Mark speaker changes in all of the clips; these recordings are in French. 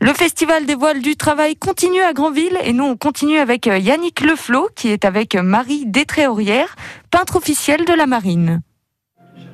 Speaker 1: Le Festival des voiles du travail continue à Granville et nous on continue avec euh, Yannick Leflot qui est avec Marie Détréaurière, peintre officielle de la marine.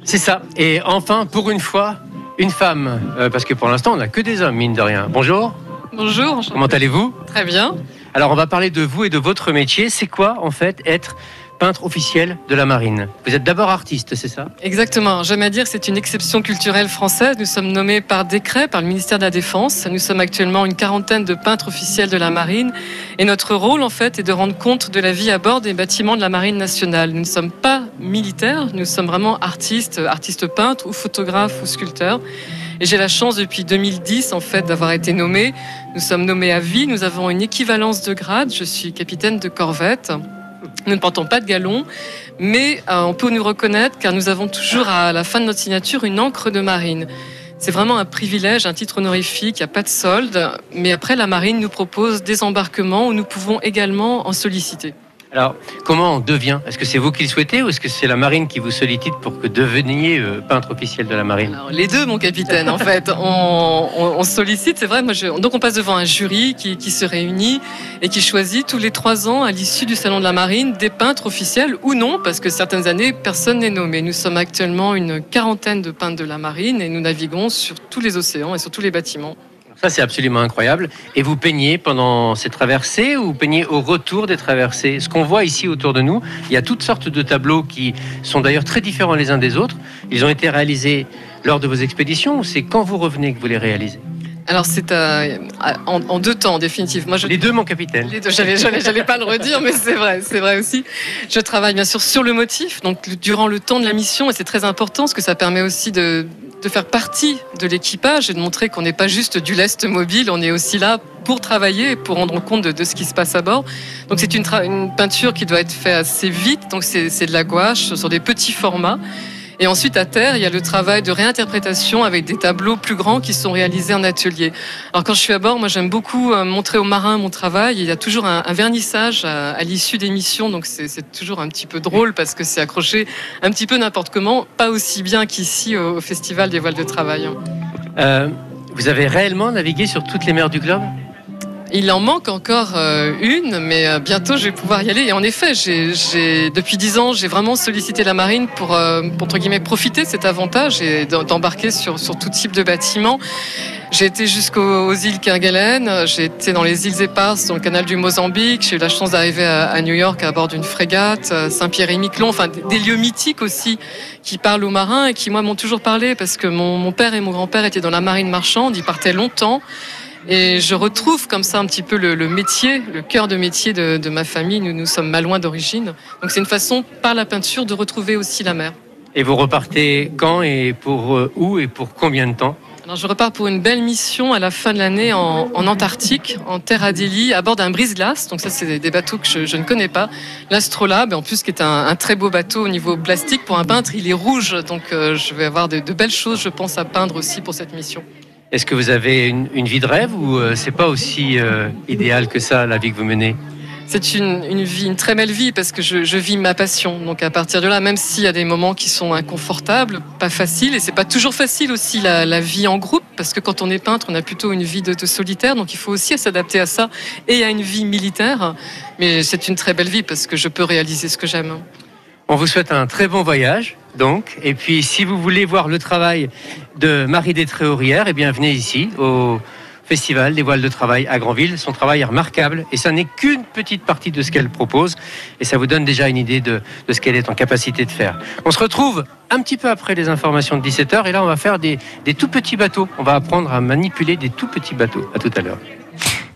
Speaker 2: C'est ça. Et enfin, pour une fois, une femme. Euh, parce que pour l'instant, on n'a que des hommes, mine de rien. Bonjour.
Speaker 3: Bonjour.
Speaker 2: Comment allez-vous?
Speaker 3: Très bien.
Speaker 2: Alors, on va parler de vous et de votre métier. C'est quoi, en fait, être peintre officiel de la marine. Vous êtes d'abord artiste, c'est ça?
Speaker 3: Exactement. J'aime à dire que c'est une exception culturelle française. Nous sommes nommés par décret par le ministère de la Défense. Nous sommes actuellement une quarantaine de peintres officiels de la marine. Et notre rôle, en fait, est de rendre compte de la vie à bord des bâtiments de la marine nationale. Nous ne sommes pas militaires, nous sommes vraiment artistes, artistes peintres ou photographes ou sculpteurs. Et j'ai la chance depuis 2010 en fait d'avoir été nommé. Nous sommes nommés à vie. Nous avons une équivalence de grade. Je suis capitaine de corvette. Nous ne portons pas de galon, mais euh, on peut nous reconnaître car nous avons toujours à la fin de notre signature une encre de marine. C'est vraiment un privilège, un titre honorifique, il n'y a pas de solde, mais après la marine nous propose des embarquements où nous pouvons également en solliciter.
Speaker 2: Alors, comment on devient? Est-ce que c'est vous qui le souhaitez ou est-ce que c'est la marine qui vous sollicite pour que deveniez euh, peintre officiel de la marine?
Speaker 3: Les deux, mon capitaine, en fait. On, sollicite, c'est vrai. Moi, donc, on passe devant un jury qui, qui, se réunit et qui choisit tous les trois ans, à l'issue du Salon de la Marine, des peintres officiels ou non, parce que certaines années, personne n'est nommé. Nous sommes actuellement une quarantaine de peintres de la marine et nous naviguons sur tous les océans et sur tous les bâtiments.
Speaker 2: Ça, c'est absolument incroyable. Et vous peignez pendant ces traversées ou vous peignez au retour des traversées? Ce qu'on voit ici autour de nous, il y a toutes sortes de tableaux qui sont d'ailleurs très différents les uns des autres. Ils ont été réalisés lors de vos expéditions ou c'est quand vous revenez que vous les réalisez?
Speaker 3: Alors c'est euh, en, deux temps, définitivement.
Speaker 2: Moi, je... Les deux, mon capitaine.
Speaker 3: Les deux, j'allais pas le redire, mais c'est vrai, c'est vrai aussi. Je travaille bien sûr sur le motif, donc durant le temps de la mission, et c'est très important parce que ça permet aussi de, de faire partie de l'équipage et de montrer qu'on n'est pas juste du lest mobile, on est aussi là pour travailler et pour rendre compte de, ce qui se passe à bord. Donc c'est une, une, peinture qui doit être faite assez vite, donc c'est de la gouache sur des petits formats. Et ensuite, à terre, il y a le travail de réinterprétation avec des tableaux plus grands qui sont réalisés en atelier. Alors, quand je suis à bord, moi, j'aime beaucoup euh, montrer aux marins mon travail. Il y a toujours un, vernissage à, l'issue des missions, donc c'est toujours un petit peu drôle parce que c'est accroché un petit peu n'importe comment, pas aussi bien qu'ici au, Festival des voiles de travail.
Speaker 2: Euh, vous avez réellement navigué sur toutes les mers du globe?
Speaker 3: Il en manque encore euh, une, mais euh, bientôt je vais pouvoir y aller. Et en effet, depuis dix ans, j'ai vraiment sollicité la marine pour, euh, entre guillemets, profiter de cet avantage et d'embarquer sur, sur tout type de bâtiments. J'ai été jusqu'aux îles Kerguelen, j'ai été dans les îles Éparses, dans le canal du Mozambique, j'ai eu la chance d'arriver à, New York à bord d'une frégate, Saint-Pierre et Miquelon, enfin des lieux mythiques aussi qui parlent aux marins et qui moi m'ont toujours parlé parce que mon, mon père et mon grand-père étaient dans la marine marchande, ils partaient longtemps. Et je retrouve comme ça un petit peu le, métier, le cœur de métier de, ma famille. Nous, nous sommes malouins d'origine. Donc c'est une façon, par la peinture, de retrouver aussi la mer.
Speaker 2: Et vous repartez quand et pour euh, où et pour combien de temps?
Speaker 3: Alors je repars pour une belle mission à la fin de l'année en, Antarctique, en Terre Adélie, à bord d'un brise-glace. Donc ça, c'est des bateaux que je, ne connais pas. L'Astrolabe, en plus, qui est un, très beau bateau au niveau plastique pour un peintre, il est rouge. Donc euh, je vais avoir de, de belles choses, je pense, à peindre aussi pour cette mission.
Speaker 2: Est-ce que vous avez une, vie de rêve ou euh, c'est pas aussi euh, idéal que ça la vie que vous menez?
Speaker 3: C'est une, vie, une très belle vie parce que je, vis ma passion. Donc à partir de là, même s'il y a des moments qui sont inconfortables, pas faciles, et c'est pas toujours facile aussi la, vie en groupe parce que quand on est peintre, on a plutôt une vie de, de solitaire, donc il faut aussi s'adapter à ça et à une vie militaire. Mais c'est une très belle vie parce que je peux réaliser ce que j'aime.
Speaker 2: On vous souhaite un très bon voyage, donc. Et puis, si vous voulez voir le travail de Marie Détréaurière, eh bien, venez ici, au Festival des voiles de travail à Granville. Son travail est remarquable et ça n'est qu'une petite partie de ce qu'elle propose. Et ça vous donne déjà une idée de, ce qu'elle est en capacité de faire. On se retrouve un petit peu après les informations de 17h et là, on va faire des, des tout petits bateaux. On va apprendre à manipuler des tout petits bateaux. À tout à l'heure.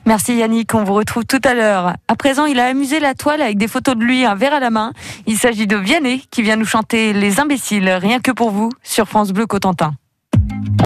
Speaker 1: Merci Yannick, on vous retrouve tout à l'heure. À présent, il a amusé la toile avec des photos de lui, un verre à la main. Il s'agit de Vianney qui vient nous chanter Les imbéciles, rien que pour vous, sur France Bleu Cotentin.